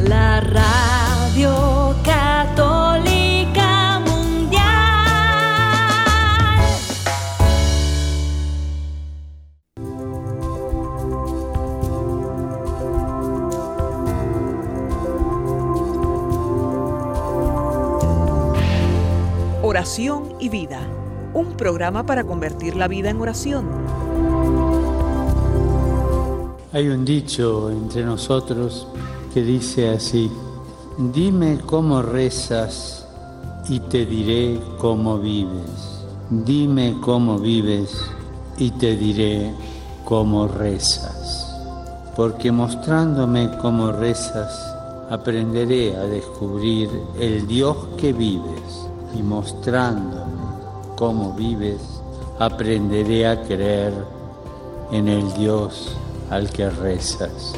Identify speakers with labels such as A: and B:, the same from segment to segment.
A: la radio católica mundial.
B: Oración y vida, un programa para convertir la vida en oración.
C: Hay un dicho entre nosotros que dice así, dime cómo rezas y te diré cómo vives. Dime cómo vives y te diré cómo rezas. Porque mostrándome cómo rezas, aprenderé a descubrir el Dios que vives y mostrándome cómo vives, aprenderé a creer en el Dios al que rezas.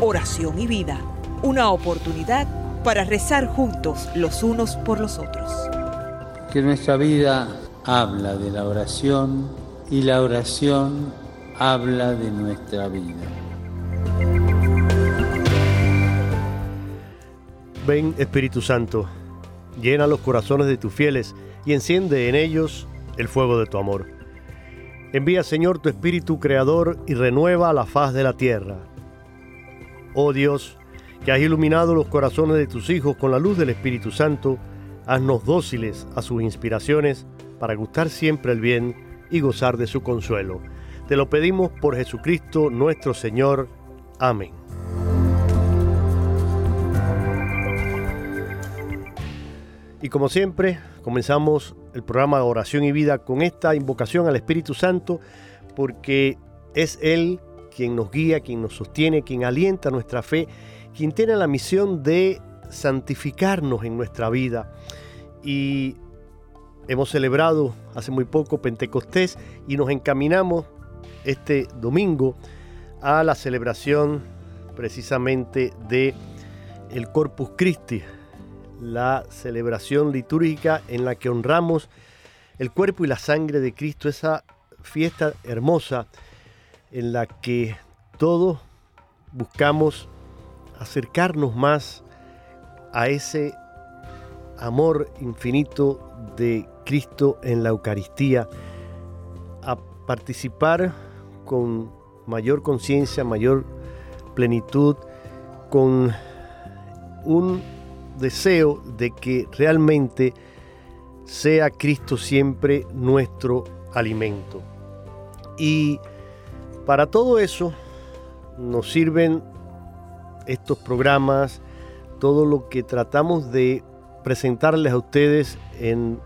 B: Oración y vida, una oportunidad para rezar juntos los unos por los otros.
C: Que nuestra vida habla de la oración y la oración habla de nuestra vida.
D: Ven Espíritu Santo, llena los corazones de tus fieles y enciende en ellos el fuego de tu amor. Envía Señor tu Espíritu Creador y renueva la faz de la tierra. Oh Dios, que has iluminado los corazones de tus hijos con la luz del Espíritu Santo, haznos dóciles a sus inspiraciones para gustar siempre el bien y gozar de su consuelo. Te lo pedimos por Jesucristo nuestro Señor. Amén. Y como siempre, comenzamos el programa de Oración y Vida con esta invocación al Espíritu Santo, porque es Él quien nos guía, quien nos sostiene, quien alienta nuestra fe, quien tiene la misión de santificarnos en nuestra vida. Y hemos celebrado hace muy poco Pentecostés y nos encaminamos este domingo a la celebración precisamente de el Corpus Christi, la celebración litúrgica en la que honramos el cuerpo y la sangre de Cristo, esa fiesta hermosa en la que todos buscamos acercarnos más a ese amor infinito de Cristo en la Eucaristía, a participar con mayor conciencia, mayor plenitud, con un deseo de que realmente sea Cristo siempre nuestro alimento. Y para todo eso nos sirven estos programas, todo lo que tratamos de presentarles a ustedes en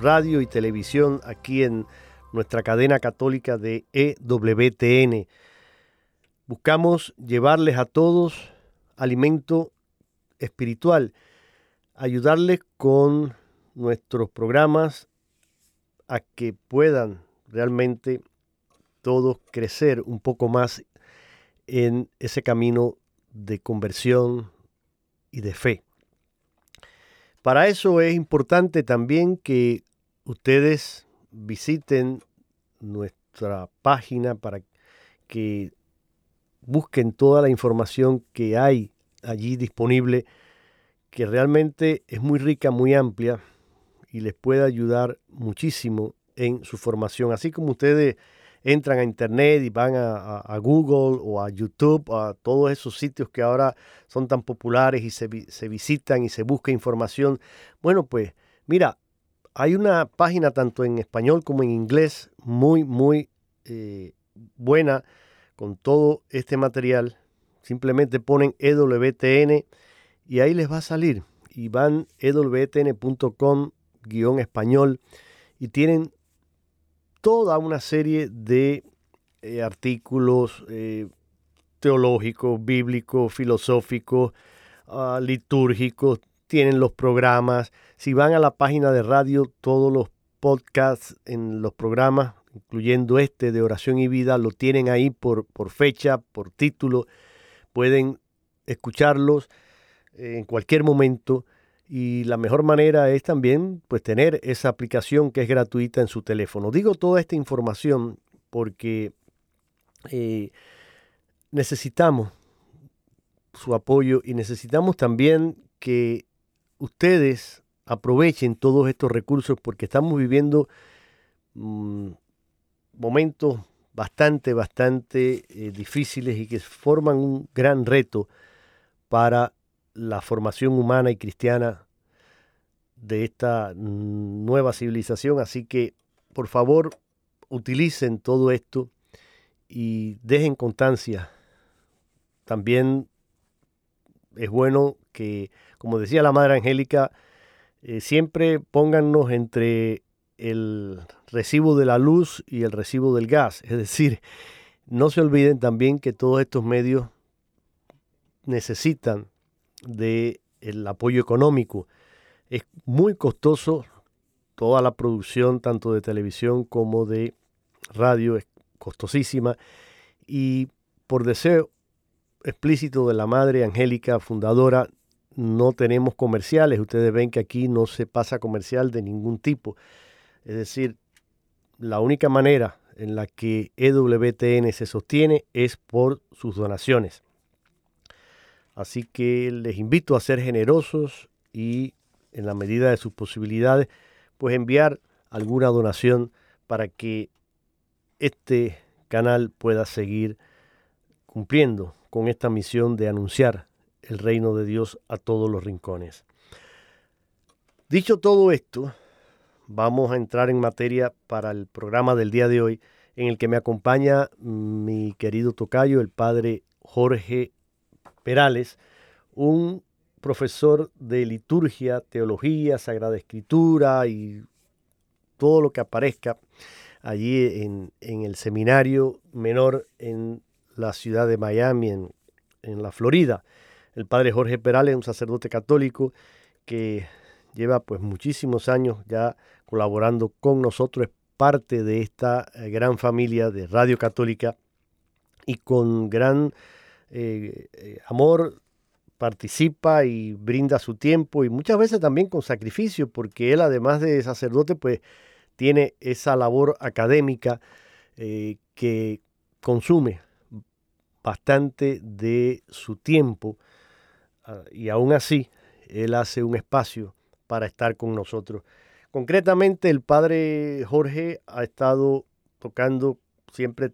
D: radio y televisión aquí en nuestra cadena católica de EWTN. Buscamos llevarles a todos alimento espiritual ayudarles con nuestros programas a que puedan realmente todos crecer un poco más en ese camino de conversión y de fe. Para eso es importante también que ustedes visiten nuestra página para que busquen toda la información que hay allí disponible que realmente es muy rica, muy amplia y les puede ayudar muchísimo en su formación. Así como ustedes entran a internet y van a, Google o a YouTube, a todos esos sitios que ahora son tan populares y se, visitan y se busca información. Bueno, pues mira, hay una página tanto en español como en inglés muy, muy eh, buena con todo este material. Simplemente ponen EWTN y ahí les va a salir. Y van ewtn.com guion español y tienen toda una serie de eh, artículos eh, teológicos, bíblicos, filosóficos, ah, litúrgicos, tienen los programas. Si van a la página de radio, todos los podcasts en los programas, incluyendo este de oración y vida, lo tienen ahí por fecha, por título. Pueden escucharlos en cualquier momento y la mejor manera es también pues tener esa aplicación que es gratuita en su teléfono. Digo toda esta información porque eh, necesitamos su apoyo y necesitamos también que ustedes aprovechen todos estos recursos porque estamos viviendo mm, momentos bastante, bastante eh, difíciles y que forman un gran reto para la formación humana y cristiana de esta nueva civilización. Así que, por favor, utilicen todo esto y dejen constancia. También es bueno que, como decía la Madre Angélica, eh, siempre póngannos entre el recibo de la luz y el recibo del gas. Es decir, no se olviden también que todos estos medios necesitan del el apoyo económico. Es muy costoso toda la producción, tanto de televisión como de radio, es costosísima. Y por deseo explícito de la Madre Angélica, fundadora, no tenemos comerciales. Ustedes ven que aquí no se pasa comercial de ningún tipo. Es decir, la única manera en la que EWTN se sostiene es por sus donaciones. Así que les invito a ser generosos y en la medida de sus posibilidades, pues enviar alguna donación para que este canal pueda seguir cumpliendo con esta misión de anunciar el reino de Dios a todos los rincones. Dicho todo esto, vamos a entrar en materia para el programa del día de hoy, en el que me acompaña mi querido tocayo, el padre Jorge Perales, un profesor de liturgia, teología, sagrada escritura y todo lo que aparezca allí en, el seminario menor en la ciudad de Miami, en, en la Florida. El padre Jorge Perales, un sacerdote católico que lleva pues muchísimos años ya colaborando con nosotros, es parte de esta eh, gran familia de Radio Católica y con gran eh, eh, amor participa y brinda su tiempo y muchas veces también con sacrificio, porque él además de sacerdote pues tiene esa labor académica que consume bastante de su tiempo ah, y aún así él hace un espacio para estar con nosotros. Concretamente, el padre Jorge ha estado tocando siempre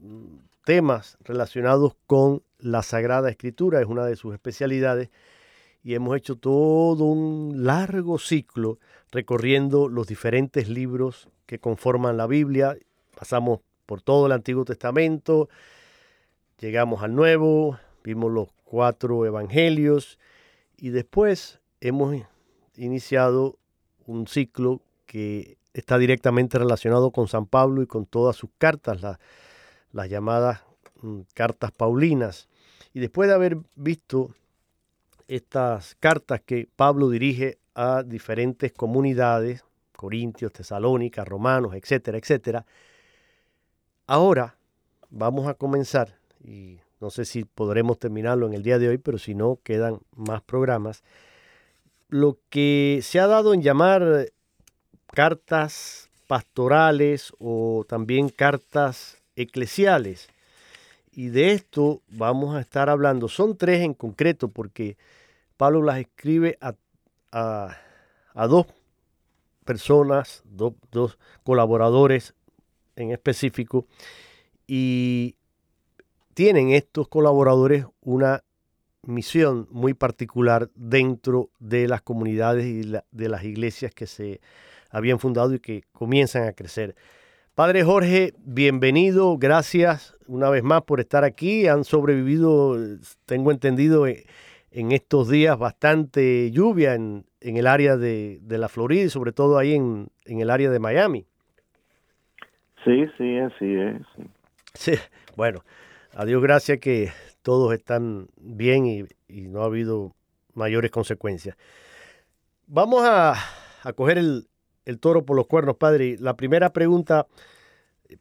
D: mm, temas relacionados con la Sagrada Escritura, es una de sus especialidades, y hemos hecho todo un largo ciclo recorriendo los diferentes libros que conforman la Biblia. Pasamos por todo el Antiguo Testamento, llegamos al Nuevo, vimos los cuatro evangelios y después hemos iniciado un ciclo que está directamente relacionado con San Pablo y con todas sus cartas, las llamadas mm, cartas paulinas. Y después de haber visto estas cartas que Pablo dirige a diferentes comunidades, Corintios, Tesalónica, Romanos, etcétera, etcétera, ahora vamos a comenzar, y no sé si podremos terminarlo en el día de hoy, pero si no, quedan más programas lo que se ha dado en llamar cartas pastorales o también cartas eclesiales. Y de esto vamos a estar hablando. Son tres en concreto porque Pablo las escribe a, dos personas, dos colaboradores en específico. Y tienen estos colaboradores una misión muy particular dentro de las comunidades y de las iglesias que se habían fundado y que comienzan a crecer. Padre Jorge, bienvenido, gracias una vez más por estar aquí. Han sobrevivido, tengo entendido, eh, en estos días bastante lluvia en, el área de, la Florida y sobre todo ahí en, el área de Miami.
E: Sí, sí, así es.
D: Sí, bueno, a Dios gracias que todos están bien y, no ha habido mayores consecuencias. Vamos a, coger el, toro por los cuernos, padre. La primera pregunta,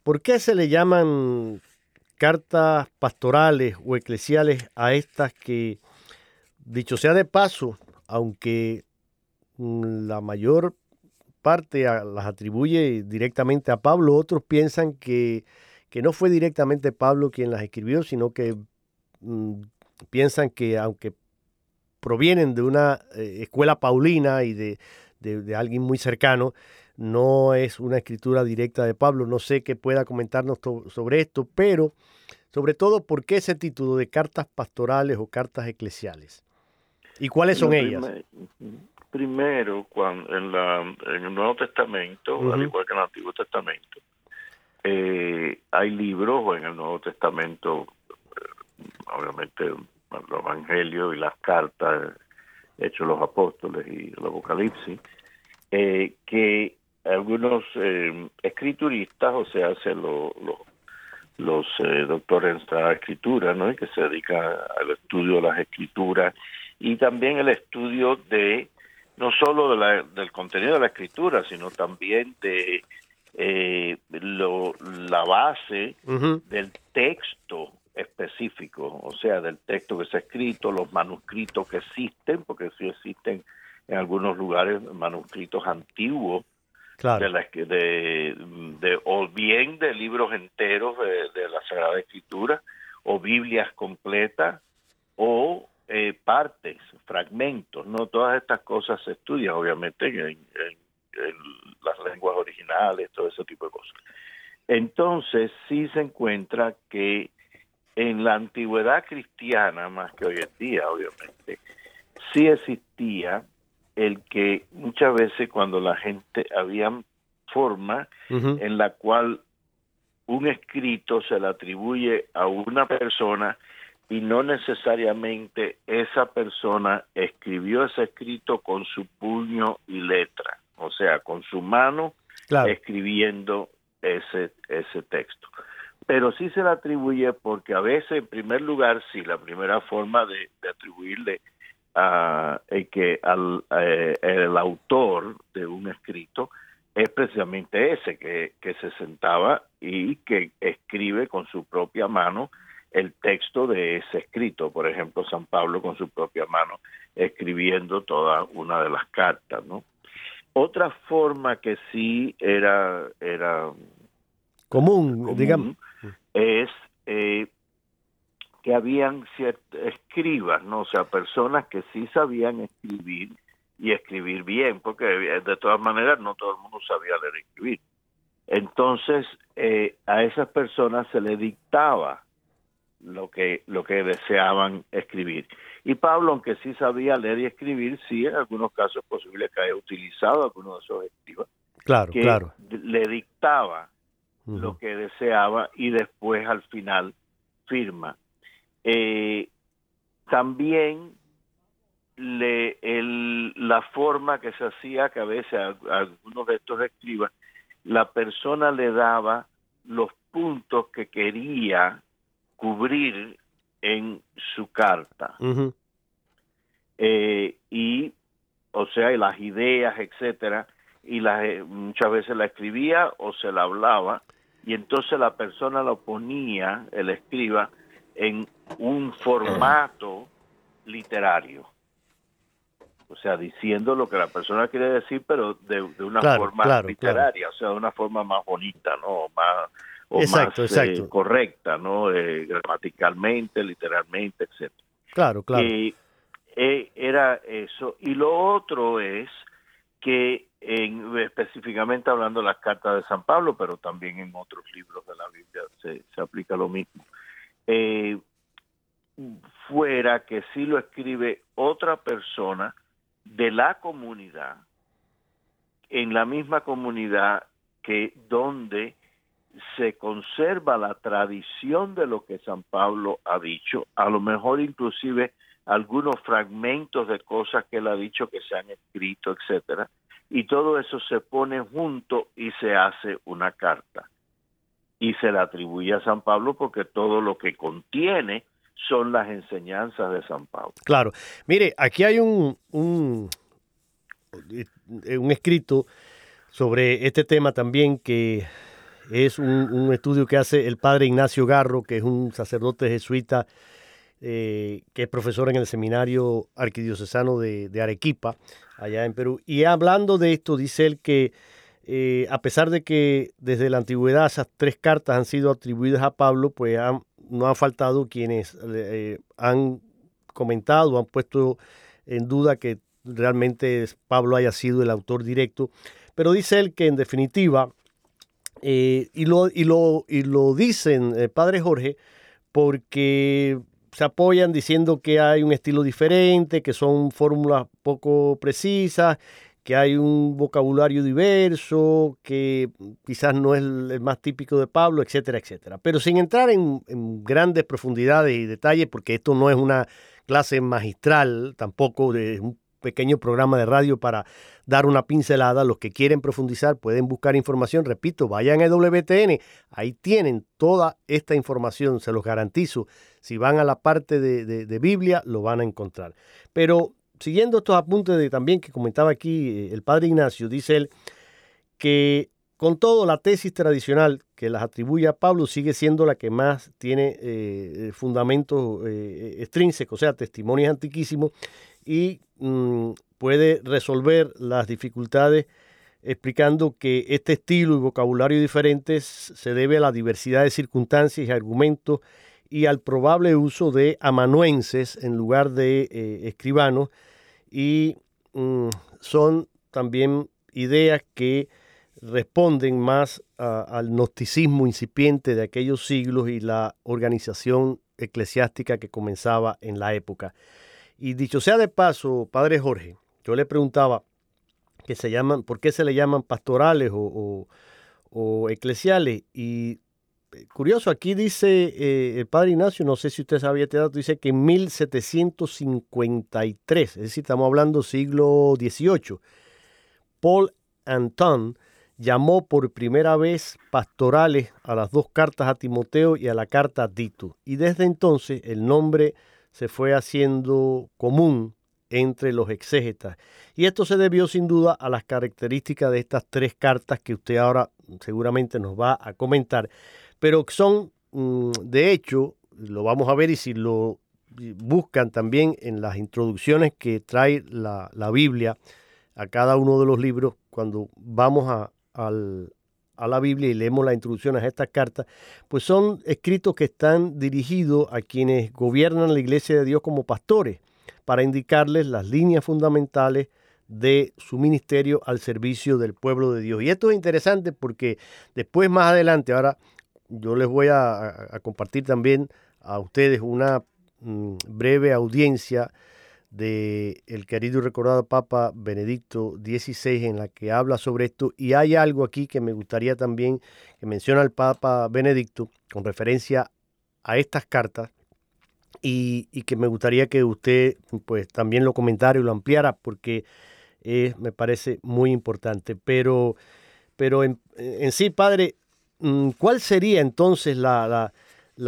D: ¿por qué se le llaman cartas pastorales o eclesiales a estas que, dicho sea de paso, aunque la mayor parte las atribuye directamente a Pablo, otros piensan que, que, no fue directamente Pablo quien las escribió, sino que mm, piensan que aunque provienen de una eh, escuela paulina y de, de, alguien muy cercano, no es una escritura directa de Pablo. No sé qué pueda comentarnos sobre esto, pero sobre todo, ¿por qué ese título de cartas pastorales o cartas eclesiales? ¿Y cuáles son ellas?
E: Primero, cuando en, la, en el Nuevo Testamento, al igual que en el Antiguo Testamento, eh, hay libros, o en el Nuevo Testamento, eh, obviamente, el Evangelio y las cartas, hechos los apóstoles y el Apocalipsis, eh, que algunos escrituristas, o sea, se lo, los doctores en la escritura, ¿no? Y que se dedican al estudio de las escrituras y también el estudio de no solo del contenido de la escritura, sino también de eh, la base del texto específico, o sea, del texto que se ha escrito, los manuscritos que existen, porque sí existen en algunos lugares manuscritos antiguos, de, la, de, de, o bien de libros enteros de, de la Sagrada Escritura, o Biblias completas, o eh, partes, fragmentos, no todas estas cosas se estudian obviamente en, las lenguas originales, todo ese tipo de cosas. Entonces sí se encuentra que en la antigüedad cristiana, más que hoy en día obviamente, sí existía el que muchas veces cuando la gente había forma en la cual un escrito se le atribuye a una persona y no necesariamente esa persona escribió ese escrito con su puño y letra, o sea, con su mano escribiendo ese, ese texto. Pero sí se le atribuye porque a veces, en primer lugar, sí, la primera forma de, atribuirle a que al eh, el autor de un escrito es precisamente ese que, que se sentaba y que escribe con su propia mano el texto de ese escrito, por ejemplo, San Pablo con su propia mano escribiendo toda una de las cartas, ¿no? Otra forma que sí era era
D: común, digamos,
E: es eh, que habían ciertos escribas, ¿no? O sea, personas que sí sabían escribir y escribir bien, porque de todas maneras no todo el mundo sabía leer y escribir. Entonces, eh, a esas personas se le dictaba lo que lo que deseaban escribir. Y Pablo, aunque sí sabía leer y escribir, sí en algunos casos es posible que haya utilizado algunos de esos escribas.
D: Claro,
E: que
D: claro.
E: Le dictaba lo que deseaba y después al final firma. Eh, también le, el, la forma que se hacía, que a veces a algunos de estos escribas, la persona le daba los puntos que quería cubrir en su carta. Eh, y, o sea, y las ideas, etcétera, y las, eh, muchas veces la escribía o se la hablaba, y entonces la persona lo ponía, el escriba, en un formato literario. O sea, diciendo lo que la persona quiere decir, pero de, una forma literaria, o sea, de una forma más bonita, ¿no? Más, o
D: exacto,
E: más
D: exacto.
E: Eh, correcta, ¿no? Eh, gramaticalmente, literalmente, etcétera.
D: Claro, claro.
E: Eh, era eso. Y lo otro es que en, específicamente hablando de las cartas de San Pablo, pero también en otros libros de la Biblia se, se aplica lo mismo. fuera que si lo escribe otra persona de la comunidad, en la misma comunidad que donde se conserva la tradición de lo que San Pablo ha dicho, a lo mejor inclusive algunos fragmentos de cosas que él ha dicho que se han escrito, etcétera, y todo eso se pone junto y se hace una carta. Y se le atribuye a San Pablo porque todo lo que contiene son las enseñanzas de San Pablo.
D: Claro. Mire, aquí hay un, un, un escrito sobre este tema también que es un, estudio que hace el padre Ignacio Garro, que es un sacerdote jesuita eh, que es profesor en el Seminario Arquidiocesano de, Arequipa, allá en Perú. Y hablando de esto, dice él que eh, a pesar de que desde la antigüedad esas tres cartas han sido atribuidas a Pablo, pues no han faltado quienes eh, han comentado, han puesto en duda que realmente Pablo haya sido el autor directo. Pero dice él que en definitiva, y, lo, y, lo, y lo dicen, padre Jorge, porque se apoyan diciendo que hay un estilo diferente, que son fórmulas poco precisas, que hay un vocabulario diverso, que quizás no es el, más típico de Pablo, etcétera, etcétera. Pero sin entrar en, grandes profundidades y detalles, porque esto no es una clase magistral, tampoco de un pequeño programa de radio para dar una pincelada. Los que quieren profundizar pueden buscar información. Repito, vayan a WTN, ahí tienen toda esta información, se los garantizo. Si van a la parte de, Biblia, lo van a encontrar. Pero siguiendo estos apuntes de también que comentaba aquí eh, el padre Ignacio, dice él que con todo la tesis tradicional que las atribuye a Pablo sigue siendo la que más tiene eh, fundamentos eh, extrínsecos, o sea, testimonios antiquísimos, y mm, puede resolver las dificultades explicando que este estilo y vocabulario diferentes se debe a la diversidad de circunstancias y argumentos y al probable uso de amanuenses en lugar de eh, escribanos y mm, son también ideas que responden más al gnosticismo incipiente de aquellos siglos y la organización eclesiástica que comenzaba en la época. Y dicho sea de paso, padre Jorge, yo le preguntaba que se llaman, ¿por qué se le llaman pastorales o, o eclesiales? Y curioso, aquí dice eh, el padre Ignacio, no sé si usted sabía este dato, dice que en 1753, es decir, estamos hablando siglo XVIII, Paul Anton llamó por primera vez pastorales a las dos cartas a Timoteo y a la carta a Tito. Y desde entonces el nombre se fue haciendo común entre los exégetas. Y esto se debió sin duda a las características de estas tres cartas que usted ahora seguramente nos va a comentar pero son, mm, de hecho, lo vamos a ver y si lo buscan también en las introducciones que trae la, Biblia a cada uno de los libros, cuando vamos a, a la Biblia y leemos las introducciones a estas cartas, pues son escritos que están dirigidos a quienes gobiernan la iglesia de Dios como pastores, para indicarles las líneas fundamentales de su ministerio al servicio del pueblo de Dios. Y esto es interesante porque después, más adelante, ahora yo les voy a, compartir también a ustedes una mm, breve audiencia de el querido y recordado Papa Benedicto XVI en la que habla sobre esto. Y hay algo aquí que me gustaría también que menciona el Papa Benedicto con referencia a estas cartas y, que me gustaría que usted pues también lo comentara y lo ampliara porque me parece muy importante. Pero pero en, en sí padre ¿Cuál sería entonces la,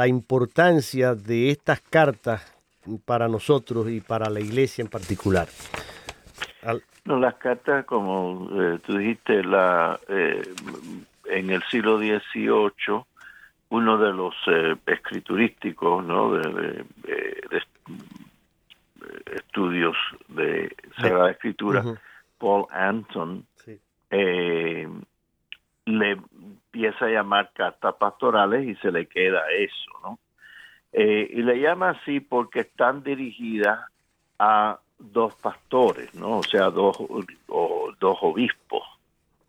D: importancia de estas cartas para nosotros y para la iglesia en particular?
E: No, las cartas, como eh, tú dijiste, la, eh, en el siglo XVIII, uno de los eh, escriturísticos ¿no? de, estudios de Sagrada Escritura, Paul Anton, le empieza a llamar cartas pastorales y se le queda eso, ¿no? Eh, y le llama así porque están dirigidas a dos pastores, ¿no? O sea, dos, dos obispos,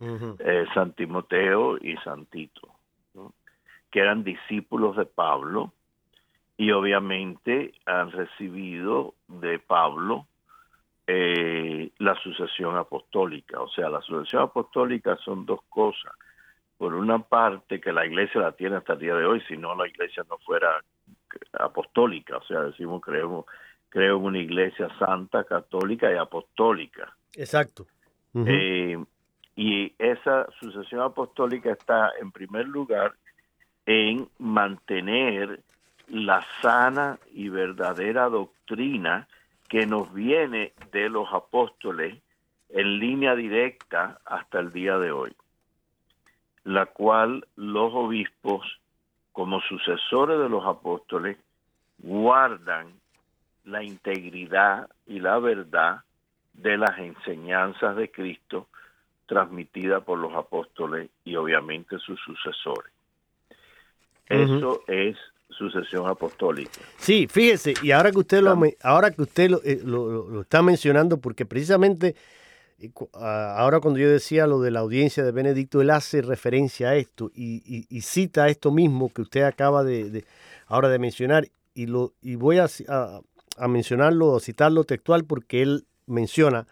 E: eh, San Timoteo y Santito, que eran discípulos de Pablo y obviamente han recibido de Pablo eh, la sucesión apostólica. O sea, la sucesión apostólica son dos cosas por una parte que la iglesia la tiene hasta el día de hoy, si no la iglesia no fuera apostólica, o sea, decimos creemos creo en una iglesia santa, católica y apostólica.
D: Exacto.
E: Eh, y esa sucesión apostólica está en primer lugar en mantener la sana y verdadera doctrina que nos viene de los apóstoles en línea directa hasta el día de hoy la cual los obispos, como sucesores de los apóstoles, guardan la integridad y la verdad de las enseñanzas de Cristo transmitidas por los apóstoles y obviamente sus sucesores. Eso es sucesión apostólica.
D: Sí, fíjese, y ahora que usted lo, ahora que usted eh, lo, lo, está mencionando, porque precisamente ahora cuando yo decía lo de la audiencia de Benedicto, él hace referencia a esto y, cita esto mismo que usted acaba de, ahora de mencionar, y, lo, y voy a, mencionarlo, a citarlo textual, porque él menciona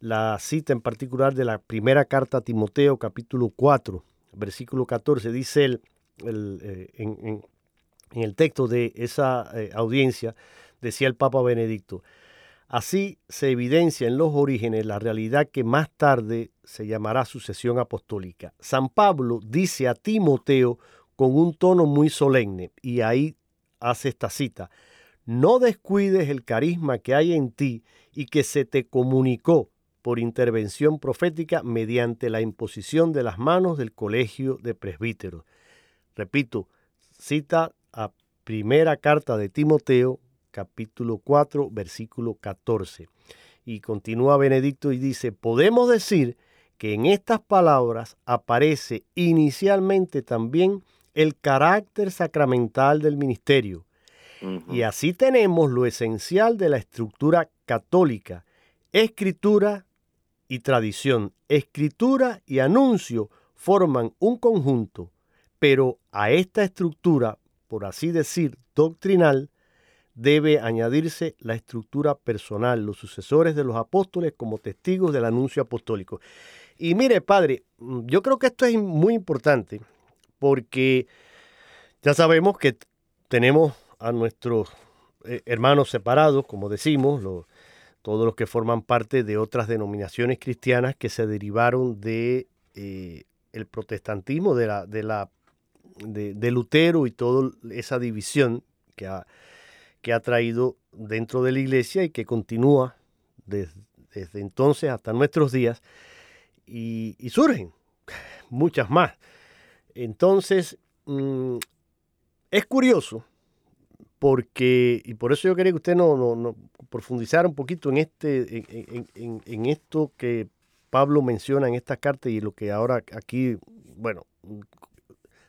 D: la cita en particular de la primera carta a Timoteo, capítulo 4, versículo 14, dice él eh, en, en el texto de esa eh, audiencia, decía el Papa Benedicto, así se evidencia en los orígenes la realidad que más tarde se llamará sucesión apostólica. San Pablo dice a Timoteo con un tono muy solemne, y ahí hace esta cita, no descuides el carisma que hay en ti y que se te comunicó por intervención profética mediante la imposición de las manos del colegio de presbíteros. Repito, cita a primera carta de Timoteo, capítulo 4, versículo 14. Y continúa Benedicto y dice, podemos decir que en estas palabras aparece inicialmente también el carácter sacramental del ministerio. Y así tenemos lo esencial de la estructura católica, escritura y tradición. Escritura y anuncio forman un conjunto, pero a esta estructura por así decir, doctrinal, debe añadirse la estructura personal, los sucesores de los apóstoles como testigos del anuncio apostólico. Y mire, padre, mm, yo creo que esto es muy importante porque ya sabemos que tenemos a nuestros eh, hermanos separados, como decimos, todos los que forman parte de otras denominaciones cristianas que se derivaron de eh, el protestantismo, de la, de la de, Lutero y toda esa división que ha, que ha traído dentro de la iglesia y que continúa desde, entonces hasta nuestros días y, surgen muchas más. Entonces, mm, es curioso porque, y por eso yo quería que usted no, no, profundizara un poquito en, este, en, en, esto que Pablo menciona en esta carta y lo que ahora aquí, bueno,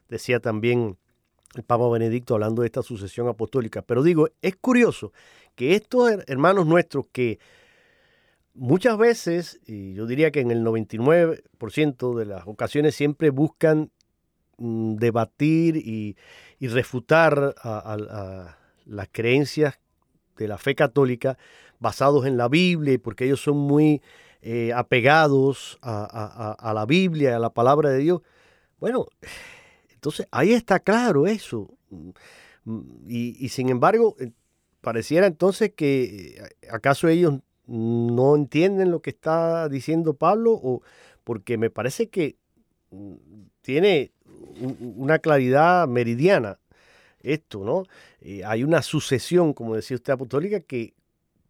D: decía también el Papa Benedicto hablando de esta sucesión apostólica. Pero digo, es curioso que estos hermanos nuestros que muchas veces, y yo diría que en el 99% de las ocasiones siempre buscan mm, debatir y, refutar a, las creencias de la fe católica basados en la Biblia y porque ellos son muy eh, apegados a, a la Biblia, a la palabra de Dios. Bueno, entonces, ahí está claro eso. Mm, y, sin embargo, eh, pareciera entonces que eh, acaso ellos no entienden lo que está diciendo Pablo, o porque me parece que mm, tiene una claridad meridiana esto, ¿no? Eh, hay una sucesión, como decía usted, apostólica, que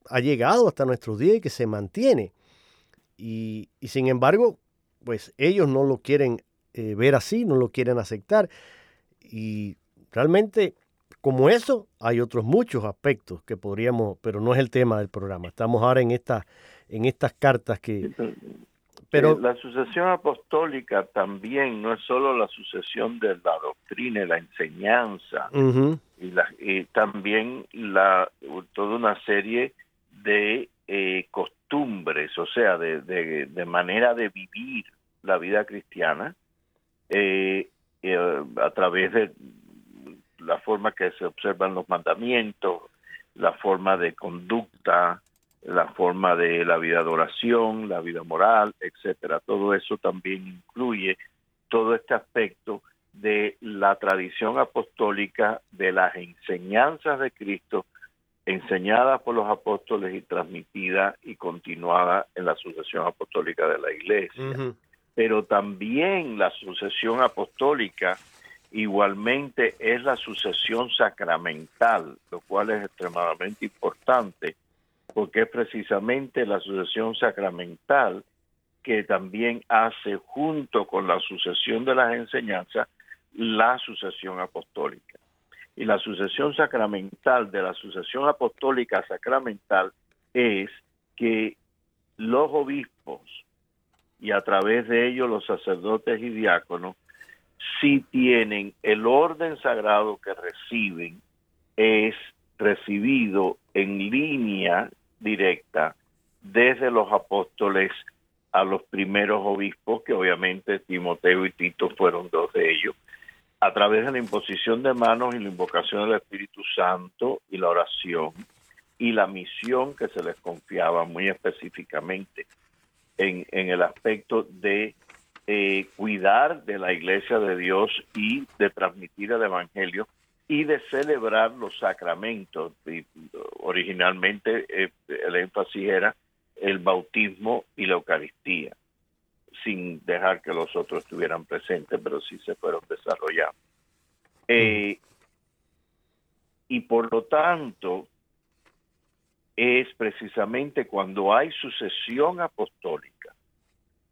D: ha llegado hasta nuestros días y que se mantiene. Y, y sin embargo, pues ellos no lo quieren eh, ver así, no lo quieren aceptar. Y realmente, como eso, hay otros muchos aspectos que podríamos, pero no es el tema del programa. Estamos ahora en, esta, en estas cartas que...
E: Pero la sucesión apostólica también no es solo la sucesión de la doctrina y la enseñanza, y, la, también la, toda una serie de eh, costumbres, o sea, de, de, de, manera de vivir la vida cristiana, eh, eh, a través de la forma que se observan los mandamientos, la forma de conducta, la forma de la vida de oración, la vida moral, etcétera. Todo eso también incluye todo este aspecto de la tradición apostólica, de las enseñanzas de Cristo, enseñadas por los apóstoles y transmitidas y continuadas en la sucesión apostólica de la Iglesia pero también la sucesión apostólica igualmente es la sucesión sacramental, lo cual es extremadamente importante, porque es precisamente la sucesión sacramental que también hace junto con la sucesión de las enseñanzas la sucesión apostólica. Y la sucesión sacramental de la sucesión apostólica sacramental es que los obispos y a través de ellos los sacerdotes y diáconos si tienen el orden sagrado que reciben es recibido en línea directa desde los apóstoles a los primeros obispos, que obviamente Timoteo y Tito fueron dos de ellos, a través de la imposición de manos y la invocación del Espíritu Santo y la oración y la misión que se les confiaba muy específicamente en, en el aspecto de eh, cuidar de la iglesia de Dios y de transmitir el Evangelio y de celebrar los sacramentos. originalmente eh, el énfasis era el bautismo y la Eucaristía, sin dejar que los otros estuvieran presentes, pero sí se fueron desarrollando. Eh, y por lo tanto, es precisamente cuando hay sucesión apostólica,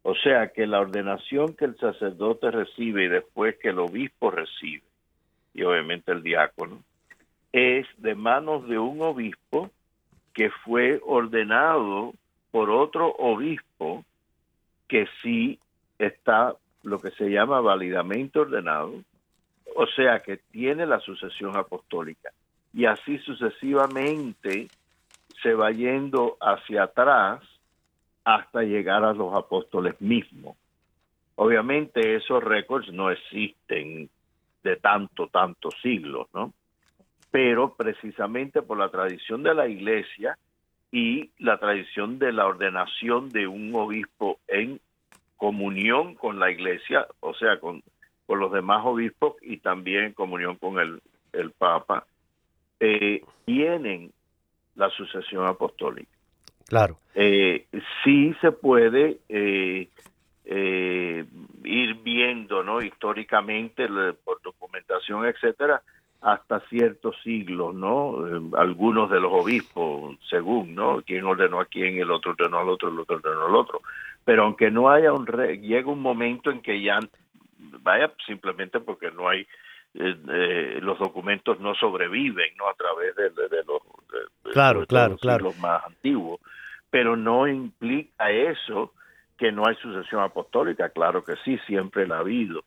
E: o sea que la ordenación que el sacerdote recibe y después que el obispo recibe, y obviamente el diácono, es de manos de un obispo que fue ordenado por otro obispo que sí está lo que se llama válidamente ordenado, o sea que tiene la sucesión apostólica. Y así sucesivamente se va yendo hacia atrás hasta llegar a los apóstoles mismos. Obviamente esos récords no existen de tanto, tantos siglos, ¿no? Pero precisamente por la tradición de la iglesia y la tradición de la ordenación de un obispo en comunión con la iglesia, o sea, con, con los demás obispos y también en comunión con el, el Papa, eh, tienen la sucesión apostólica.
D: Claro.
E: Eh, sí se puede eh, eh, ir viendo, ¿no? Históricamente, por documentación, etcétera, hasta ciertos siglos, ¿no? Eh, algunos de los obispos, según, ¿no? Quién ordenó a quién, el otro ordenó al otro, el otro ordenó al otro. Pero aunque no haya un re llega un momento en que ya, vaya, simplemente porque no hay eh, los documentos no sobreviven no a través de, los,
D: claro, claro, claro.
E: más antiguos. Pero no implica eso que no hay sucesión apostólica claro que sí siempre la ha habido.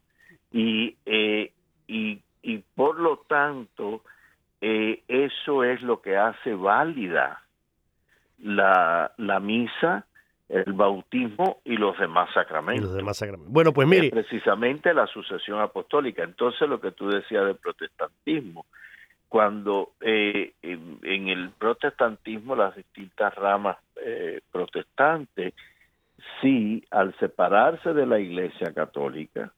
E: Y eh, y, y por lo tanto eh, eso es lo que hace válida la, la misa el bautismo y los demás sacramentos.
D: los demás sacramentos. Bueno, pues mire.
E: precisamente la sucesión apostólica. Entonces, lo que tú decías del protestantismo, cuando eh, en, el protestantismo las distintas ramas eh, protestantes, sí, al separarse de la Iglesia Católica,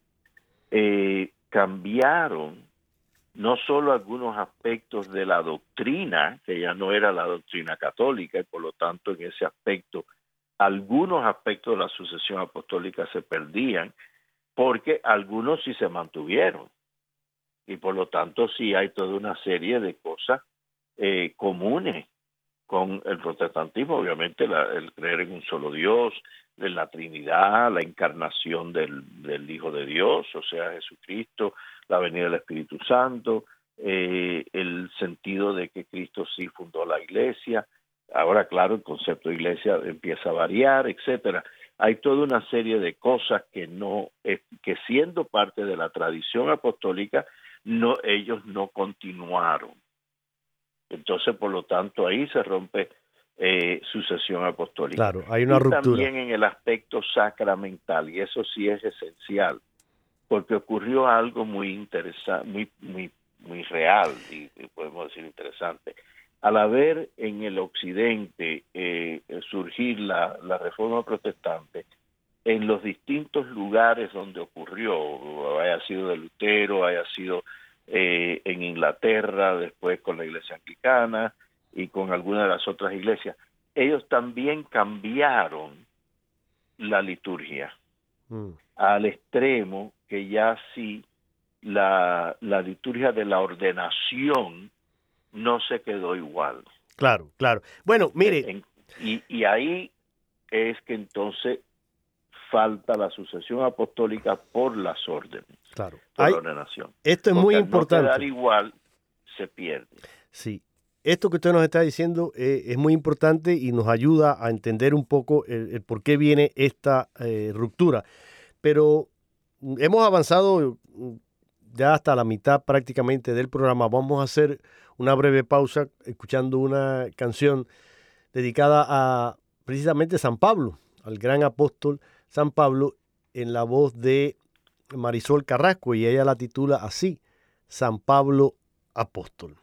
E: eh, cambiaron no solo algunos aspectos de la doctrina, que ya no era la doctrina católica, y por lo tanto en ese aspecto algunos aspectos de la sucesión apostólica se perdían porque algunos sí se mantuvieron. Y por lo tanto sí hay toda una serie de cosas eh, comunes con el protestantismo, obviamente el creer en un solo Dios, en la Trinidad, la encarnación del, Hijo de Dios, o sea, Jesucristo, la venida del Espíritu Santo, eh, el sentido de que Cristo sí fundó la iglesia, Ahora, claro, el concepto de iglesia empieza a variar, etcétera. Hay toda una serie de cosas que no, que siendo parte de la tradición apostólica, no, ellos no continuaron. Entonces, por lo tanto, ahí se rompe eh, sucesión apostólica.
D: Claro, hay una
E: y
D: ruptura.
E: También en el aspecto sacramental, y eso sí es esencial, porque ocurrió algo muy interesante, muy, muy, muy real, y podemos decir interesante al haber en el occidente eh, surgir la, reforma protestante, en los distintos lugares donde ocurrió, haya sido de Lutero, haya sido eh, en Inglaterra, después con la iglesia anglicana y con algunas de las otras iglesias, ellos también cambiaron la liturgia mm. al extremo que ya sí la, la liturgia de la ordenación no se quedó igual.
D: Claro, claro. Bueno, mire.
E: y, y ahí es que entonces falta la sucesión apostólica por las órdenes.
D: Claro.
E: Por la ordenación.
D: Esto es muy importante.
E: Al igual, se pierde.
A: Sí, esto que usted nos está diciendo eh, es muy importante y nos ayuda a entender un poco el, por qué viene esta eh, ruptura. Pero mm, hemos avanzado mm, ya hasta la mitad prácticamente del programa. Vamos a hacer una breve pausa escuchando una canción dedicada a precisamente San Pablo, al gran apóstol San Pablo, en la voz de Marisol Carrasco, y ella la titula así, San Pablo Apóstol.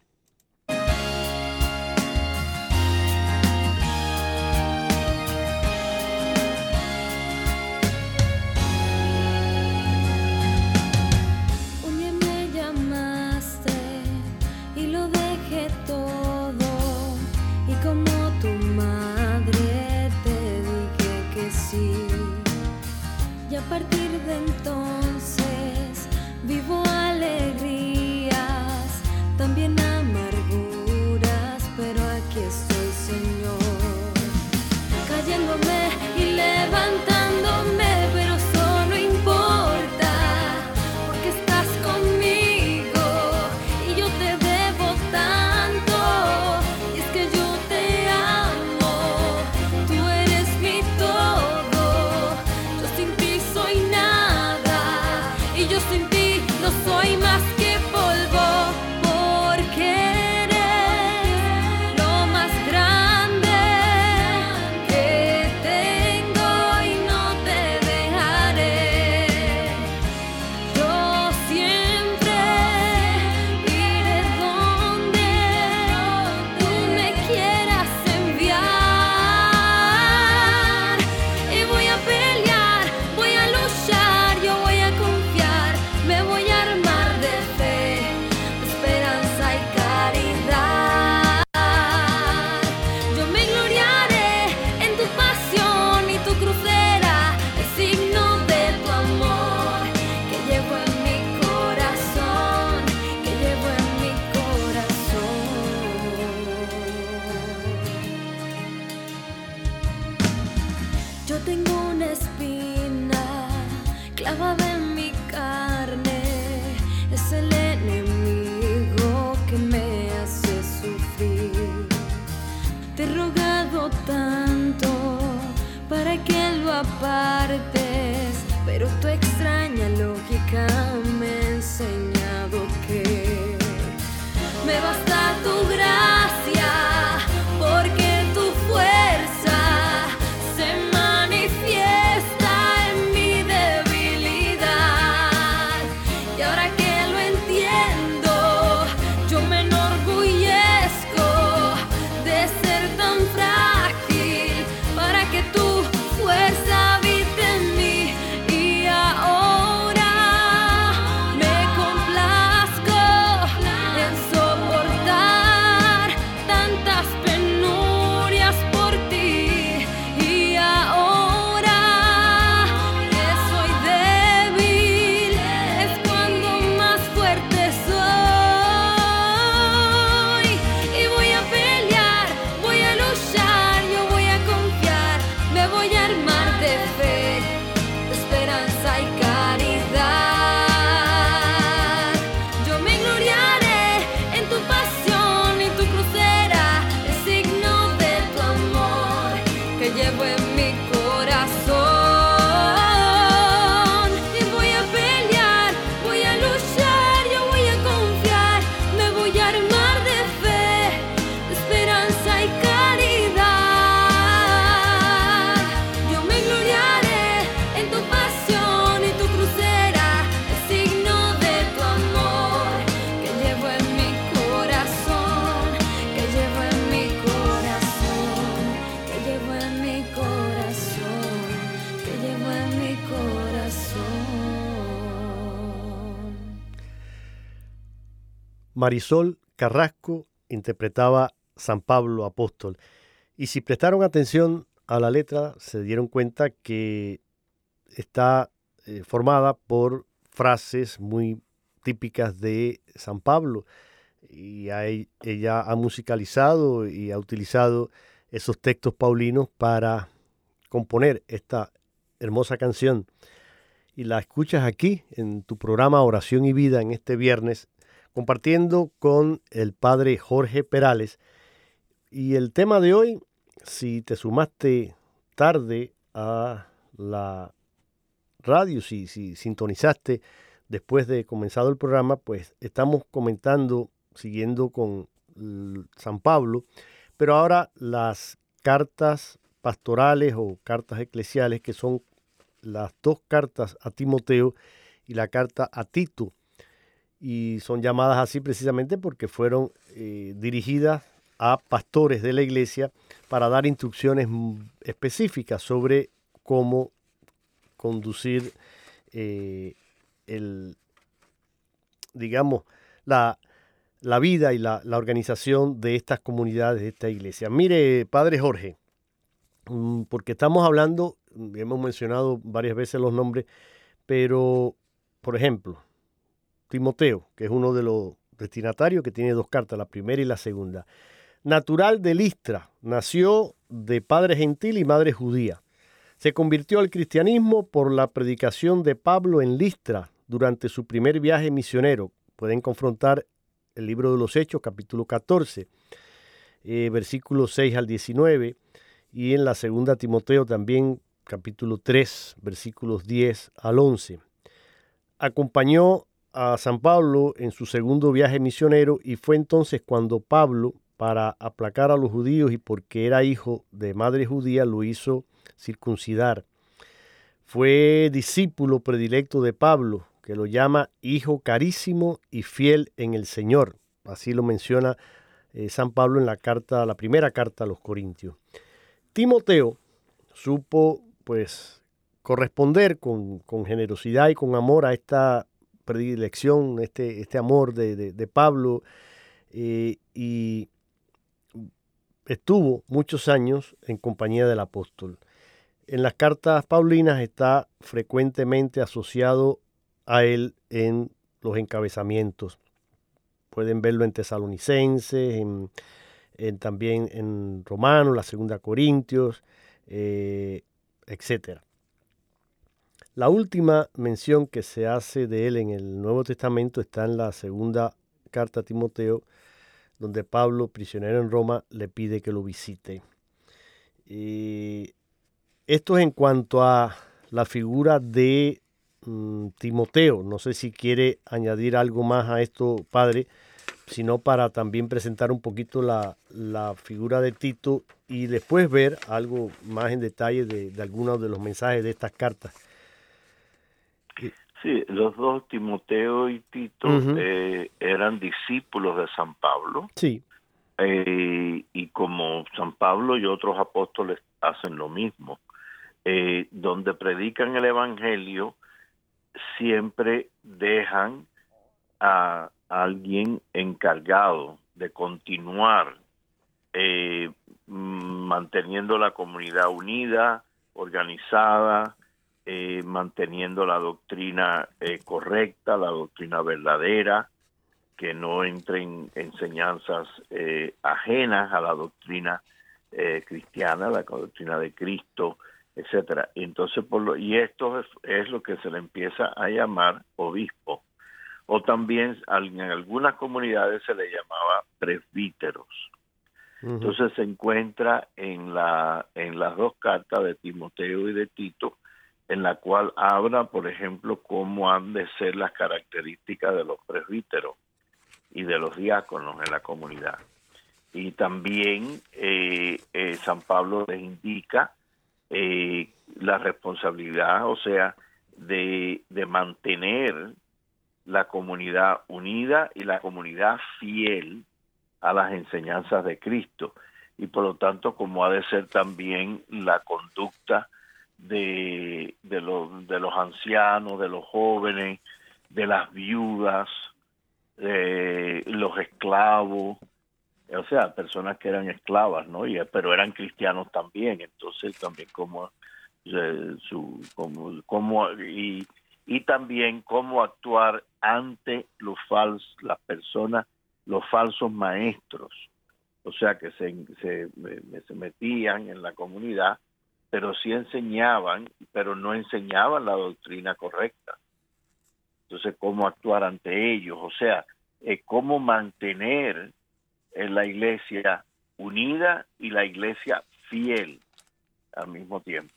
A: Marisol Carrasco interpretaba San Pablo Apóstol. Y si prestaron atención a la letra, se dieron cuenta que está eh, formada por frases muy típicas de San Pablo. Y ella ha musicalizado y ha utilizado esos textos paulinos para componer esta hermosa canción. Y la escuchas aquí en tu programa Oración y Vida en este viernes
D: compartiendo con el padre Jorge Perales. Y el tema de hoy, si te sumaste tarde a la radio, si, si sintonizaste después de comenzado el programa, pues estamos comentando, siguiendo con San Pablo, pero ahora las cartas pastorales o cartas eclesiales, que son las dos cartas a Timoteo y la carta a Tito, y son llamadas así precisamente porque fueron eh, dirigidas a pastores de la iglesia para dar instrucciones específicas sobre cómo conducir eh, el, digamos, la, la vida y la, la, organización de estas comunidades, de esta iglesia. Mire, Padre Jorge, mm, porque estamos hablando, hemos mencionado varias veces los nombres, pero, por ejemplo, Timoteo, que es uno de los destinatarios que tiene dos cartas, la primera y la segunda. Natural de Listra, nació de padre gentil y madre judía. Se convirtió al cristianismo por la predicación de Pablo en Listra durante su primer viaje misionero. Pueden confrontar el libro de los Hechos, capítulo 14, eh, versículos 6 al 19, y en la segunda Timoteo también, capítulo 3, versículos 10 al 11. Acompañó a San Pablo en su segundo viaje misionero y fue entonces cuando Pablo, para aplacar a los judíos y porque era hijo de madre judía, lo hizo circuncidar. Fue discípulo predilecto de Pablo, que lo llama hijo carísimo y fiel en el Señor. Así lo menciona eh, San Pablo en la carta, la primera carta a los Corintios. Timoteo supo pues corresponder con, generosidad y con amor a esta predilección, este, este amor de, Pablo eh, y estuvo muchos años en compañía del apóstol. En las cartas paulinas está frecuentemente asociado a él en los encabezamientos. Pueden verlo en Tesalonicenses, en, también en Romanos, la segunda Corintios, eh, etc. La última mención que se hace de él en el Nuevo Testamento está en la segunda carta a Timoteo, donde Pablo, prisionero en Roma, le pide que lo visite. Y esto es en cuanto a la figura de mm, Timoteo. No sé si quiere añadir algo más a esto, padre, sino para también presentar un poquito la, figura de Tito y después ver algo más en detalle de, algunos de los mensajes de estas cartas.
E: Sí, los dos, Timoteo y Tito, eh, eran discípulos de San Pablo.
D: Sí.
E: Eh, y como San Pablo y otros apóstoles hacen lo mismo, eh, donde predican el Evangelio, siempre dejan a alguien encargado de continuar manteniendo la comunidad unida, organizada, eh, manteniendo la doctrina eh, correcta, la doctrina verdadera, que no entren enseñanzas eh, ajenas a la doctrina cristiana, la doctrina de Cristo, etcétera. Entonces por lo, y esto es, lo que se le empieza a llamar obispo, o también en algunas comunidades se le llamaba presbíteros. Entonces se encuentra en la en las dos cartas de Timoteo y de Tito en la cual habla, por ejemplo, cómo han de ser las características de los presbíteros y de los diáconos en la comunidad. Y también eh, eh, San Pablo les indica eh, la responsabilidad, o sea, de, de mantener la comunidad unida y la comunidad fiel a las enseñanzas de Cristo. Y por lo tanto, como ha de ser también la conducta de, de, los, de los ancianos, de los jóvenes, de las viudas, de los esclavos, o sea, personas que eran esclavas, ¿no? Y, pero eran cristianos también, entonces también como, eh, su, y, y también cómo actuar ante los las personas, los falsos maestros, o sea, que se, se, se metían en la comunidad pero sí enseñaban, pero no enseñaban la doctrina correcta. Entonces, ¿cómo actuar ante ellos? O sea, eh, cómo mantener la iglesia unida y la iglesia fiel al mismo tiempo.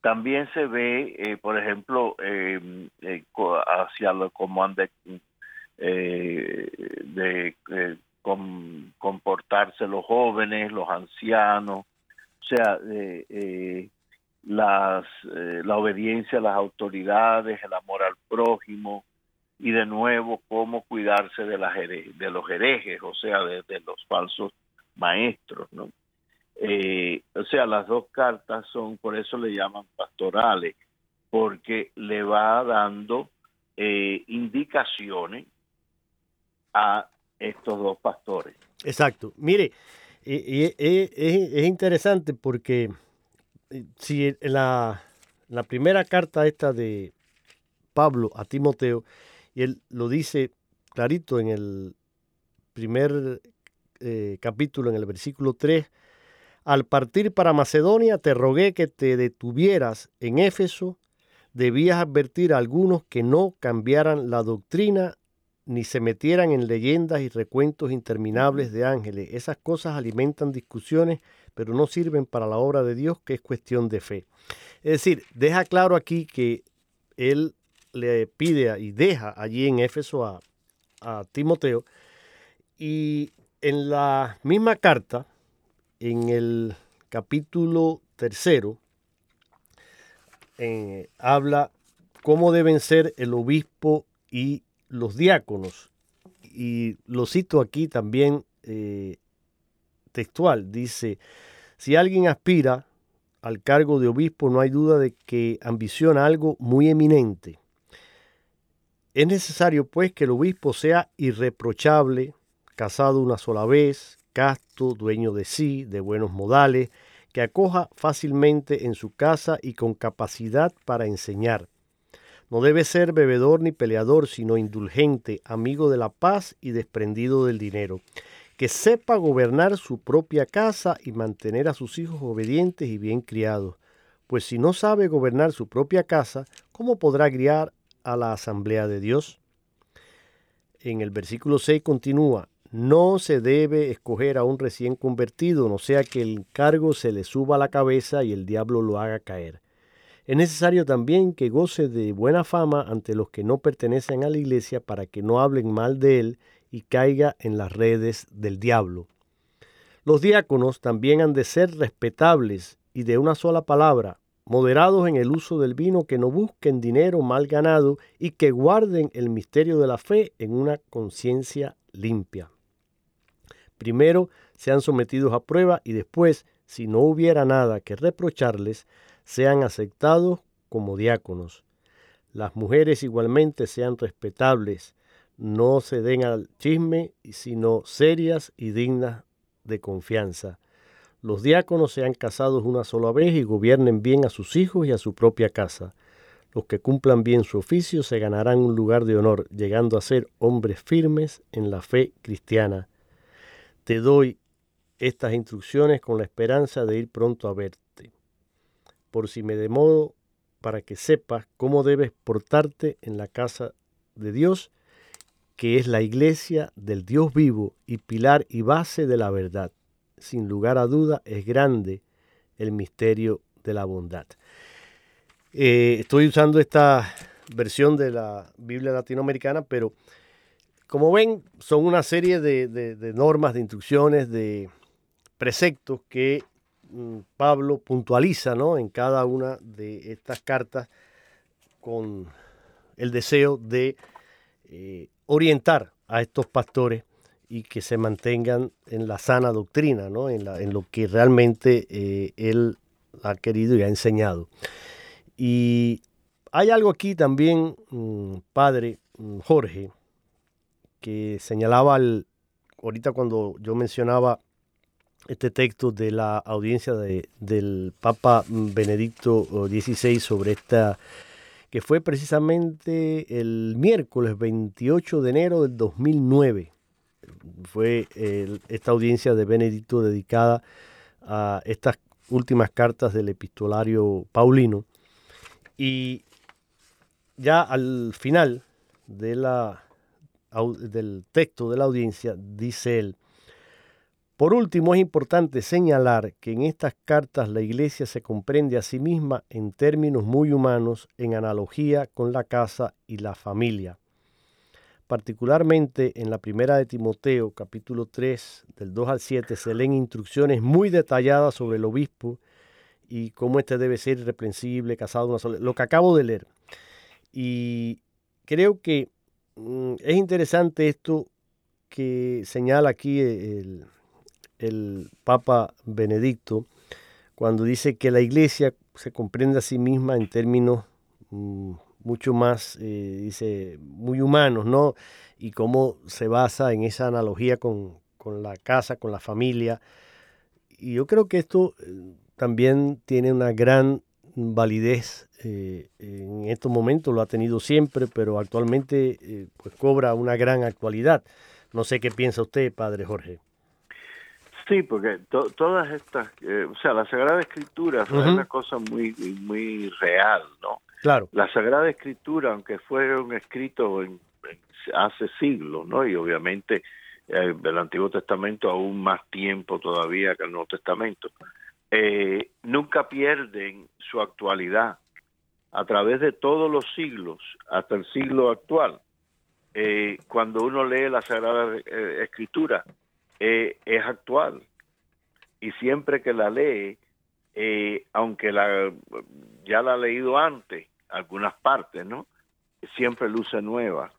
E: También se ve, eh, por ejemplo, em, eh, hacia lo como han de comportarse los jóvenes, los ancianos, o sea, las, la obediencia a las autoridades, el amor al prójimo, y de nuevo cómo cuidarse de, las los herejes, o sea, de, los falsos maestros, ¿no? Eh, o sea, las dos cartas son, por eso le llaman pastorales, porque le va dando eh, indicaciones a estos dos pastores.
D: Exacto. Mire, es interesante porque eh, si la, la primera carta esta de Pablo a Timoteo, y él lo dice clarito en el primer eh, capítulo, en el versículo 3. Al partir para Macedonia te rogué que te detuvieras en Éfeso. Debías advertir a algunos que no cambiaran la doctrina ni se metieran en leyendas y recuentos interminables de ángeles. Esas cosas alimentan discusiones, pero no sirven para la obra de Dios, que es cuestión de fe. Es decir, deja claro aquí que él le pide y deja allí en Éfeso a, Timoteo. Y en la misma carta, en el capítulo tercero, eh, habla cómo deben ser el obispo y los diáconos. Y lo cito aquí también eh, textual. Dice, si alguien aspira al cargo de obispo, no hay duda de que ambiciona algo muy eminente. Es necesario, pues, que el obispo sea irreprochable, casado una sola vez, casto, dueño de sí, de buenos modales, que acoja fácilmente en su casa y con capacidad para enseñar. No debe ser bebedor ni peleador, sino indulgente, amigo de la paz y desprendido del dinero, que sepa gobernar su propia casa y mantener a sus hijos obedientes y bien criados. Pues si no sabe gobernar su propia casa, ¿cómo podrá criar a la asamblea de Dios. En el versículo 6 continúa, no se debe escoger a un recién convertido, no sea que el cargo se le suba a la cabeza y el diablo lo haga caer. Es necesario también que goce de buena fama ante los que no pertenecen a la iglesia para que no hablen mal de él y caiga en las redes del diablo. Los diáconos también han de ser respetables y de una sola palabra, moderados en el uso del vino, que no busquen dinero mal ganado y que guarden el misterio de la fe en una conciencia limpia. Primero sean sometidos a prueba y después, si no hubiera nada que reprocharles, sean aceptados como diáconos. Las mujeres igualmente sean respetables, no se den al chisme, sino serias y dignas de confianza los diáconos sean casados una sola vez y gobiernen bien a sus hijos y a su propia casa. Los que cumplan bien su oficio se ganarán un lugar de honor, llegando a ser hombres firmes en la fe cristiana. Te doy estas instrucciones con la esperanza de ir pronto a verte, por si me demodo para que sepas cómo debes portarte en la casa de Dios, que es la iglesia del Dios vivo y pilar y base de la verdad sin lugar a duda, es grande el misterio de la bondad. Eh, estoy usando esta versión de la Biblia latinoamericana, pero como ven, son una serie de, normas, de instrucciones, de preceptos que Pablo puntualiza ¿no? en cada una de estas cartas con el deseo de eh, orientar a estos pastores y que se mantengan en la sana doctrina, ¿no? en, la, en lo que realmente eh, él ha querido y ha enseñado. Y hay algo aquí también, mm, padre mm, Jorge, que señalaba al, ahorita cuando yo mencionaba este texto de la audiencia de, del Papa Benedicto XVI sobre esta, que fue precisamente el miércoles 28 de enero del 2009 fue esta audiencia de Benedicto dedicada a estas últimas cartas del epistolario paulino. Y ya al final de la del texto de la audiencia, dice él, por último, es importante señalar que en estas cartas la Iglesia se comprende a sí misma en términos muy humanos, en analogía con la casa y la familia. Particularmente en la primera de Timoteo, capítulo 3, del 2 al 7, se leen instrucciones muy detalladas sobre el obispo y cómo éste debe ser irreprensible, casado una sola. Lo que acabo de leer. Y creo que mm, es interesante esto que señala aquí el, el Papa Benedicto cuando dice que la iglesia se comprende a sí misma en términos mm, mucho más, eh, dice, muy humanos, ¿no? Y cómo se basa en esa analogía con, la casa, con la familia. Y yo creo que esto eh, también tiene una gran validez eh, en estos momentos, lo ha tenido siempre, pero actualmente pues cobra una gran actualidad. No sé qué piensa usted, padre Jorge.
E: Sí, porque todas estas, eh, o sea, la Sagrada Escritura fue una cosa muy muy real, ¿no?
D: Claro.
E: La Sagrada Escritura, aunque fue un escrito hace siglos, ¿no? Y obviamente eh, el Antiguo Testamento aún más tiempo todavía que el Nuevo Testamento, eh, nunca pierden su actualidad a través de todos los siglos, hasta el siglo actual. Eh, cuando uno lee la Sagrada Escritura, eh, es actual. Y siempre que la lee, eh, aunque la, ya la ha leído antes, algunas partes, ¿no? Siempre luce nueva.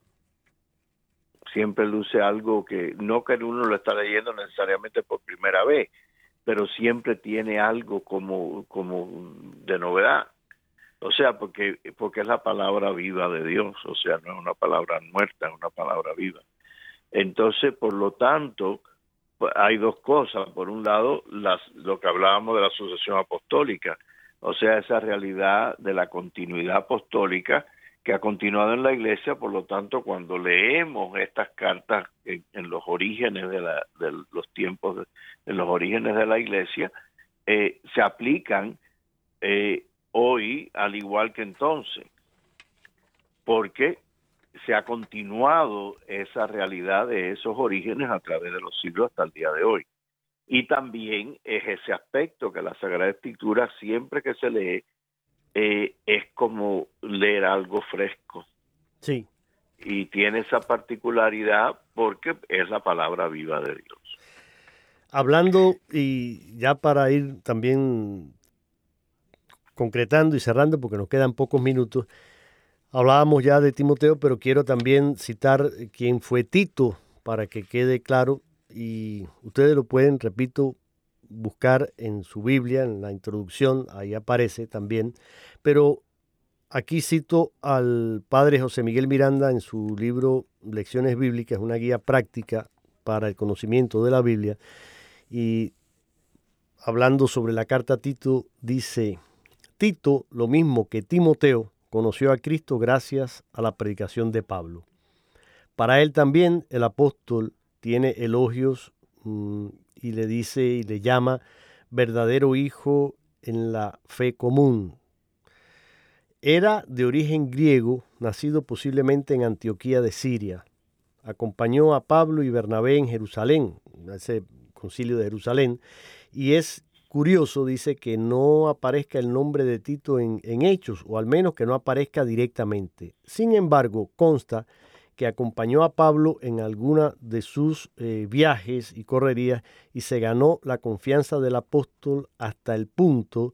E: Siempre luce algo que no que uno lo está leyendo necesariamente por primera vez, pero siempre tiene algo como, como de novedad. O sea, porque, porque es la palabra viva de Dios, o sea, no es una palabra muerta, es una palabra viva. Entonces, por lo tanto, hay dos cosas. Por un lado, las, lo que hablábamos de la sucesión apostólica, o sea, esa realidad de la continuidad apostólica que ha continuado en la iglesia, por lo tanto, cuando leemos estas cartas en, los orígenes de, la, de, los tiempos, de, en los orígenes de la iglesia, eh, se aplican eh, hoy al igual que entonces, porque se ha continuado esa realidad de esos orígenes a través de los siglos hasta el día de hoy. Y también es ese aspecto que la Sagrada Escritura siempre que se lee eh, es como leer algo fresco.
D: Sí.
E: Y tiene esa particularidad porque es la palabra viva de Dios.
D: Hablando y ya para ir también concretando y cerrando porque nos quedan pocos minutos, Hablábamos ya de Timoteo, pero quiero también citar quién fue Tito para que quede claro y ustedes lo pueden, repito, buscar en su Biblia, en la introducción, ahí aparece también, pero aquí cito al padre José Miguel Miranda en su libro Lecciones Bíblicas, una guía práctica para el conocimiento de la Biblia, y hablando sobre la carta a Tito, dice, Tito, lo mismo que Timoteo, conoció a Cristo gracias a la predicación de Pablo. Para él también el apóstol tiene elogios mm, y le dice y le llama verdadero hijo en la fe común. Era de origen griego, nacido posiblemente en Antioquía de Siria. Acompañó a Pablo y Bernabé en Jerusalén, ese concilio de Jerusalén, y es curioso, dice, que no aparezca el nombre de Tito en, hechos, o al menos que no aparezca directamente. Sin embargo, consta que acompañó a Pablo en alguna de sus eh, viajes y correrías y se ganó la confianza del apóstol hasta el punto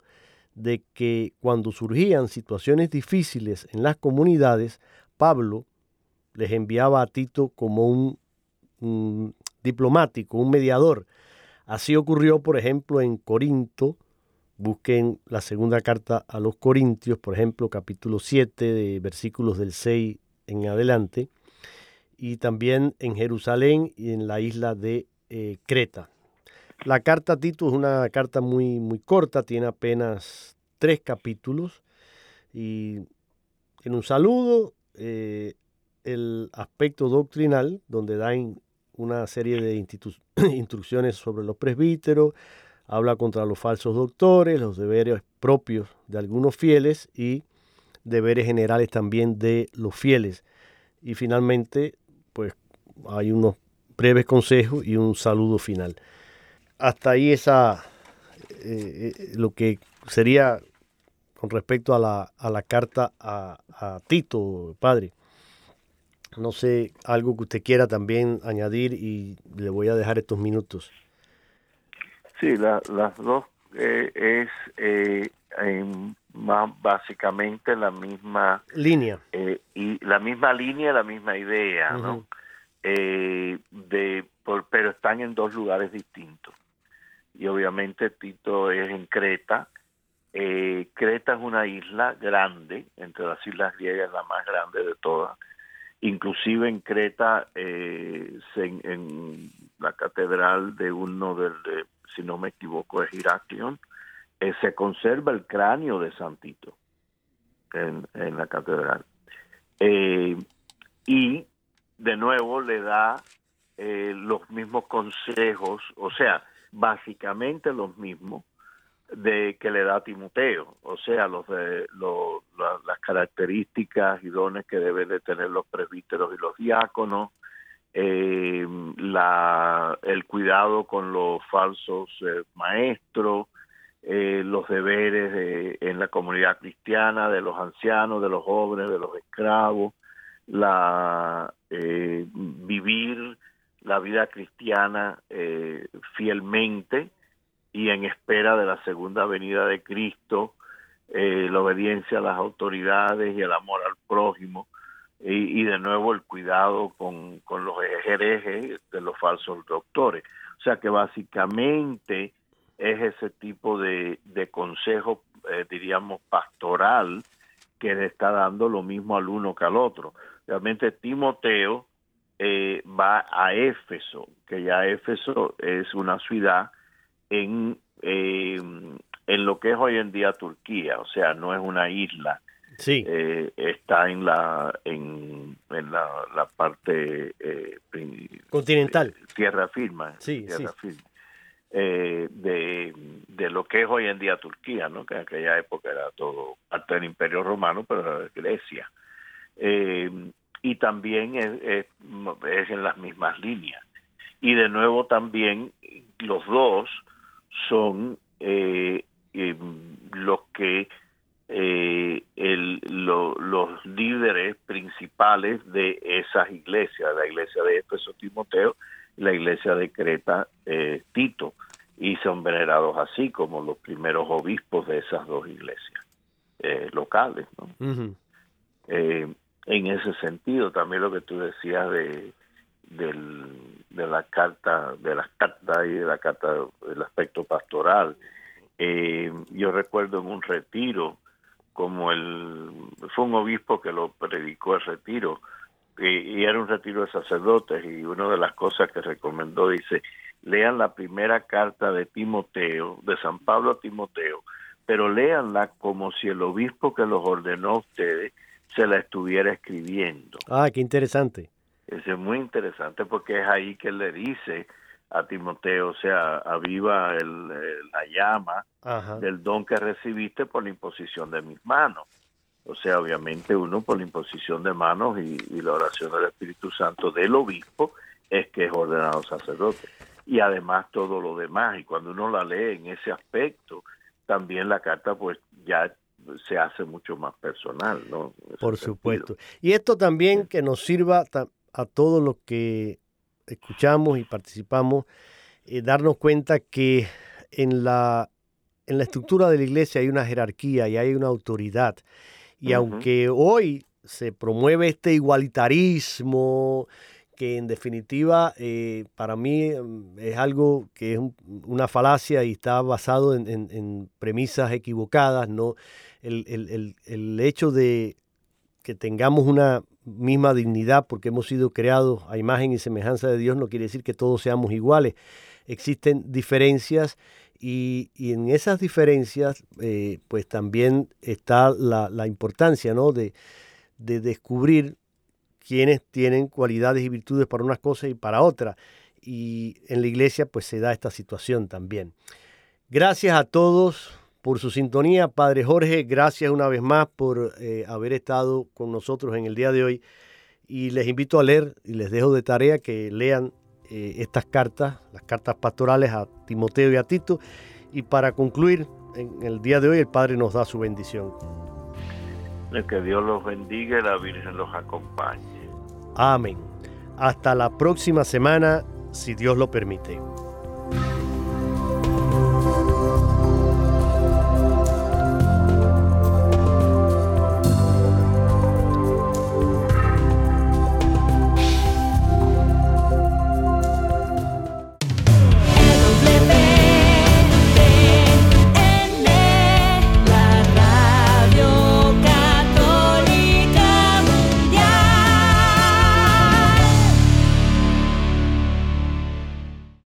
D: de que cuando surgían situaciones difíciles en las comunidades, Pablo les enviaba a Tito como un diplomático, un mediador, Así ocurrió, por ejemplo, en Corinto. Busquen la segunda carta a los Corintios, por ejemplo, capítulo 7, de versículos del 6 en adelante. Y también en Jerusalén y en la isla de eh, Creta. La carta a Tito es una carta muy, muy corta, tiene apenas tres capítulos. Y en un saludo, eh, el aspecto doctrinal, donde da una serie de instrucciones sobre los presbíteros, habla contra los falsos doctores, los deberes propios de algunos fieles y deberes generales también de los fieles. Y finalmente, pues hay unos breves consejos y un saludo final. Hasta ahí esa, eh, eh, lo que sería con respecto a la, a la carta a, a, Tito, padre. No sé, algo que usted quiera también añadir y le voy a dejar estos minutos.
E: Sí, las dos eh, es eh, más básicamente la misma
D: línea
E: eh, y la misma línea, la misma idea, ¿no? de por, pero están en dos lugares distintos y obviamente Tito es en Creta. Creta es una isla grande, entre las islas griegas la más grande de todas. Inclusive en Creta, en, en, la catedral de uno del, de, si no me equivoco, es Iraklion, eh, se conserva el cráneo de Santito en, en la catedral. Eh, y de nuevo le da eh, los mismos consejos, o sea, básicamente los mismos de que le da Timoteo, o sea, los de las características y dones que deben de tener los presbíteros y los diáconos, eh, la, el cuidado con los falsos eh, maestros, eh, los deberes de, en la comunidad cristiana, de los ancianos, de los jóvenes, de los esclavos, la eh, vivir la vida cristiana fielmente y en espera de la segunda venida de Cristo, la obediencia a las autoridades y el amor al prójimo y, de nuevo el cuidado con, con los herejes de los falsos doctores. O sea que básicamente es ese tipo de, de consejo, eh, diríamos, pastoral que le está dando lo mismo al uno que al otro. Realmente Timoteo eh, va a Éfeso, que ya Éfeso es una ciudad en, eh, en lo que es hoy en día Turquía, o sea, no es una isla.
D: Sí.
E: Eh, está en la en, en la, la parte eh,
D: continental.
E: tierra firma
D: sí,
E: tierra firme. Eh, de, de lo que es hoy en día Turquía no que en aquella época era todo parte del Imperio Romano pero era Grecia. Y también es, es, es en las mismas líneas. Y de nuevo también los dos son eh, los que eh, el, los líderes principales de esas iglesias, la iglesia de Éfeso Timoteo y la iglesia de Creta eh, Tito, y son venerados así como los primeros obispos de esas dos iglesias eh, locales. ¿no? en ese sentido, también lo que tú decías de, del, de la carta, de las cartas y de la carta del aspecto pastoral, eh, yo recuerdo en un retiro, como el fue un obispo que lo predicó el retiro y, era un retiro de sacerdotes y una de las cosas que recomendó dice lean la primera carta de Timoteo de San Pablo a Timoteo pero léanla como si el obispo que los ordenó a ustedes se la estuviera escribiendo.
D: Ah qué interesante
E: eso es muy interesante porque es ahí que él le dice a Timoteo, o sea, aviva el, la llama del don que recibiste por la imposición de mis manos. O sea, obviamente uno por la imposición de manos y, la oración del Espíritu Santo del obispo es que es ordenado sacerdote. Y además todo lo demás. Y cuando uno la lee en ese aspecto, también la carta pues ya se hace mucho más personal, ¿no?
D: Por supuesto. Y esto también que nos sirva a todos los que escuchamos y participamos, eh, darnos cuenta que en la, en la estructura de la iglesia hay una jerarquía y hay una autoridad. Y aunque hoy se promueve este igualitarismo, que en definitiva eh, para mí mm, es algo que es una falacia y está basado en, premisas equivocadas, ¿no? El, el, el, hecho de que tengamos una misma dignidad porque hemos sido creados a imagen y semejanza de Dios no quiere decir que todos seamos iguales. Existen diferencias y, en esas diferencias eh, pues también está la, importancia ¿no? de, de descubrir quienes tienen cualidades y virtudes para unas cosas y para otras. Y en la iglesia pues se da esta situación también. Gracias a todos por su sintonía. Padre Jorge, gracias una vez más por eh, haber estado con nosotros en el día de hoy y les invito a leer y les dejo de tarea que lean eh, estas cartas, las cartas pastorales a Timoteo y a Tito. Y para concluir, en el día de hoy el Padre nos da su bendición.
E: Que Dios los bendiga y la Virgen los acompañe.
D: Amén. Hasta la próxima semana, si Dios lo permite.